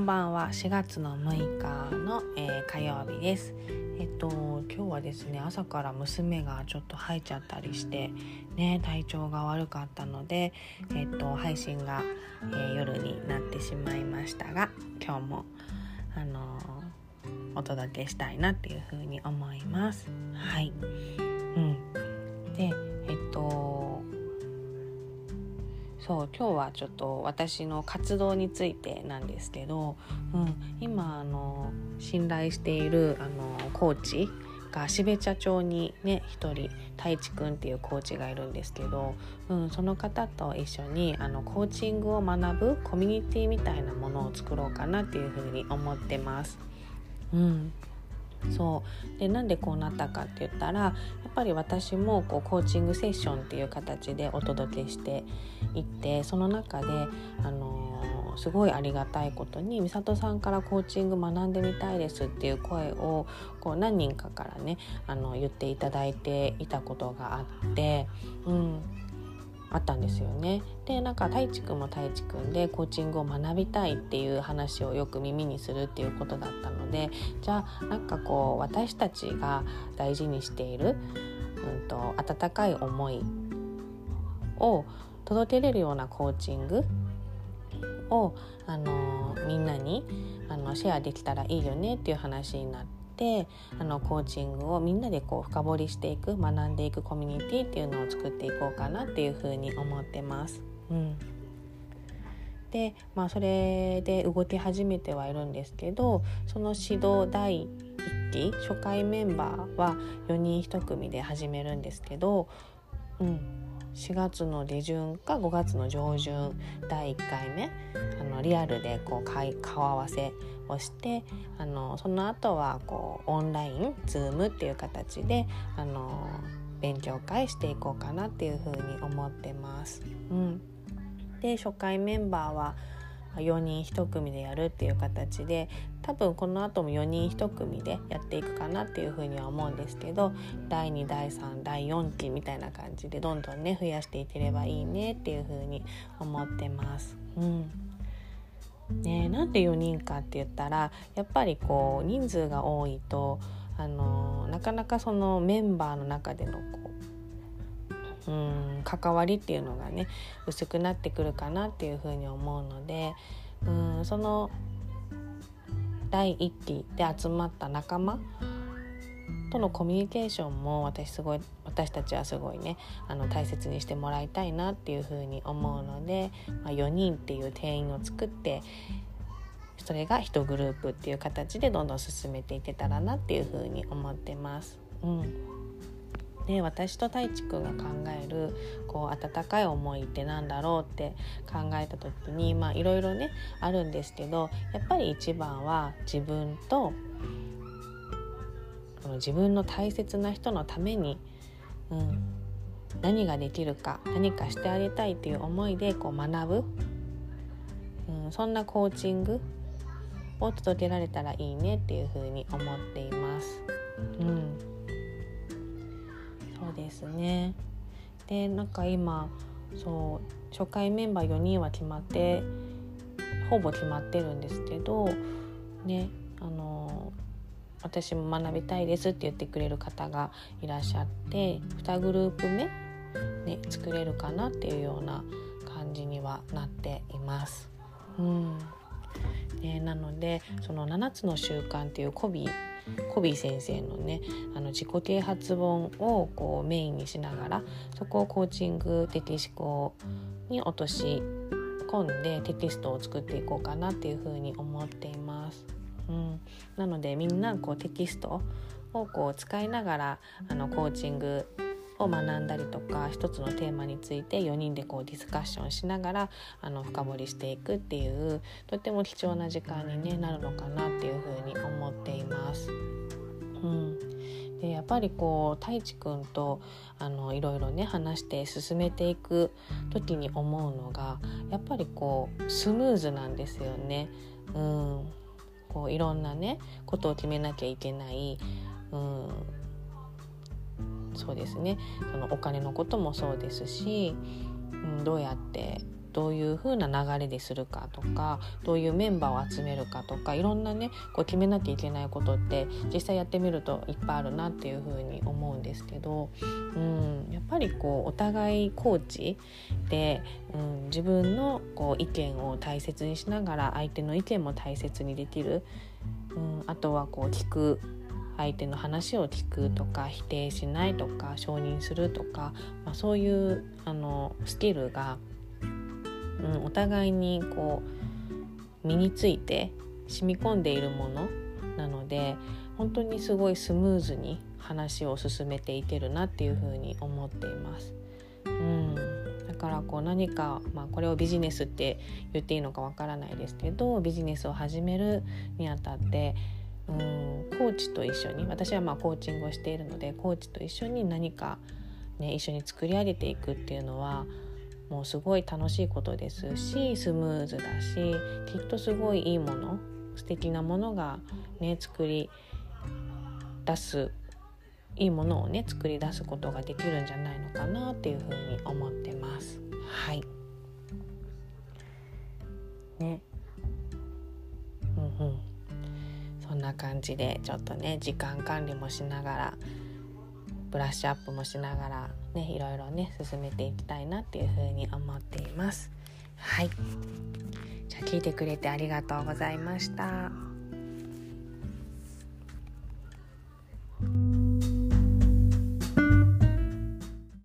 んばんは。4月の6日の、えー、火曜日です。えっと今日はですね朝から娘がちょっと吐いちゃったりしてね体調が悪かったのでえっと配信が、えー、夜になってしまいましたが今日もあのー、お届けしたいなっていうふうに思います。はい。うん。でえっとそう今日はちょっと私の活動についてなんですけど、うん、今あの信頼しているあのコーチが標茶町にね一人太一くんっていうコーチがいるんですけど、うん、その方と一緒にあのコーチングを学ぶコミュニティみたいなものを作ろうかなっていうふうに思ってます。うんそう。でなんでこうなったかって言ったらやっぱり私もこうコーチングセッションっていう形でお届けしていってその中であのー、すごいありがたいことに美里さんからコーチング学んでみたいですっていう声をこう何人かからねあの言っていただいていたことがあって、うん、あったんですよね。でなんか太一くんも太一くんでコーチングを学びたいっていう話をよく耳にするっていうことだったのでじゃあなんかこう私たちが大事にしている、うんと、温かい思いを届けれるようなコーチングを、あのみんなにあのシェアできたらいいよねっていう話になって。てあのコーチングをみんなでこう深掘りしていく学んでいくコミュニティっていうのを作っていこうかなっていうふうに思ってます。うんでまあそれで動き始めてはいるんですけどその指導第1期初回メンバーは4人1組で始めるんですけど、うん、4月の下旬か5月の上旬第1回目のリアルでこう顔合わせをしてあのその後はこうオンライン Zoom っていう形であの勉強会していこうかなっていうふうに思ってます。うん、で初回メンバーは4人1組でやるっていう形で多分この後も4人1組でやっていくかなっていうふうには思うんですけど第2第3第4期みたいな感じでどんどんね増やしていければいいねっていうふうに思ってます。うんね、なんで4人かって言ったらやっぱりこう人数が多いとあのなかなかそのメンバーの中でのこううん関わりっていうのがね薄くなってくるかなっていうふうに思うのでうんその第1期で集まった仲間とのコミュニケーションも私すごい私たちはすごいねあの大切にしてもらいたいなっていうふうに思うので、まあ、4人っていう定員を作ってそれが1グループっていう形でどんどん進めていけたらなっていうふうに思ってます。うんで私と太一くんが考えるこう温かい思いってなんだろうって考えた時にまあいろいろねあるんですけどやっぱり一番は自分とこの自分の大切な人のために、うん、何ができるか何かしてあげたいっていう思いでこう学ぶ、うん、そんなコーチングを届けられたらいいねっていうふうに思っています。うん、そうですね。でなんか今そう初回メンバー4人は決まってほぼ決まってるんですけどねあの私も学びたいですって言ってくれる方がいらっしゃって2グループ目、ね、作れるかなっていうような感じにはなっています。うんね、なのでその7つの習慣っていうコビーコビー先生のねあの自己啓発本をこうメインにしながらそこをコーチング的思考に落とし込んでテキストを作っていこうかなっていうふうに思っています。なのでみんなこうテキストをこう使いながらあのコーチングを学んだりとか一つのテーマについて4人でこうディスカッションしながらあの深掘りしていくっていうとっても貴重な時間に、ね、なるのかなっていうふうに思っています。うん、でやっぱりこう太一くんとあのいろいろね話して進めていく時に思うのがやっぱりこうスムーズなんですよね。うん、こういろんなねことを決めなきゃいけない、うん、そうですね。そのお金のこともそうですし、うん、どうやってどういう風な流れでするかとかどういうメンバーを集めるかとかいろんなねこう決めなきゃいけないことって実際やってみるといっぱいあるなっていう風に思うんですけど、うん、やっぱりこうお互いコーチで、うん、自分のこう意見を大切にしながら相手の意見も大切にできる、うん、あとはこう聞く相手の話を聞くとか否定しないとか承認するとか、まあ、そういうあのスキルが、うん、お互いにこう身について染み込んでいるものなので本当にすごいスムーズに話を進めていけるなっていうふうに思っています。うん、だからこう何か、まあ、これをビジネスって言っていいのかわからないですけどビジネスを始めるにあたってうんコーチと一緒に私はまあコーチングをしているのでコーチと一緒に何か、ね、一緒に作り上げていくっていうのはもうすごい楽しいことですしスムーズだしきっとすごいいいもの素敵なものがね作り出すいいものをね作り出すことができるんじゃないのかなっていうふうに思ってます。はい。ね。うんうん。そんな感じでちょっとね時間管理もしながらブラッシュアップもしながらねいろいろね進めていきたいなっていうふうに思っています。はいじゃあ聞いてくれてありがとうございました。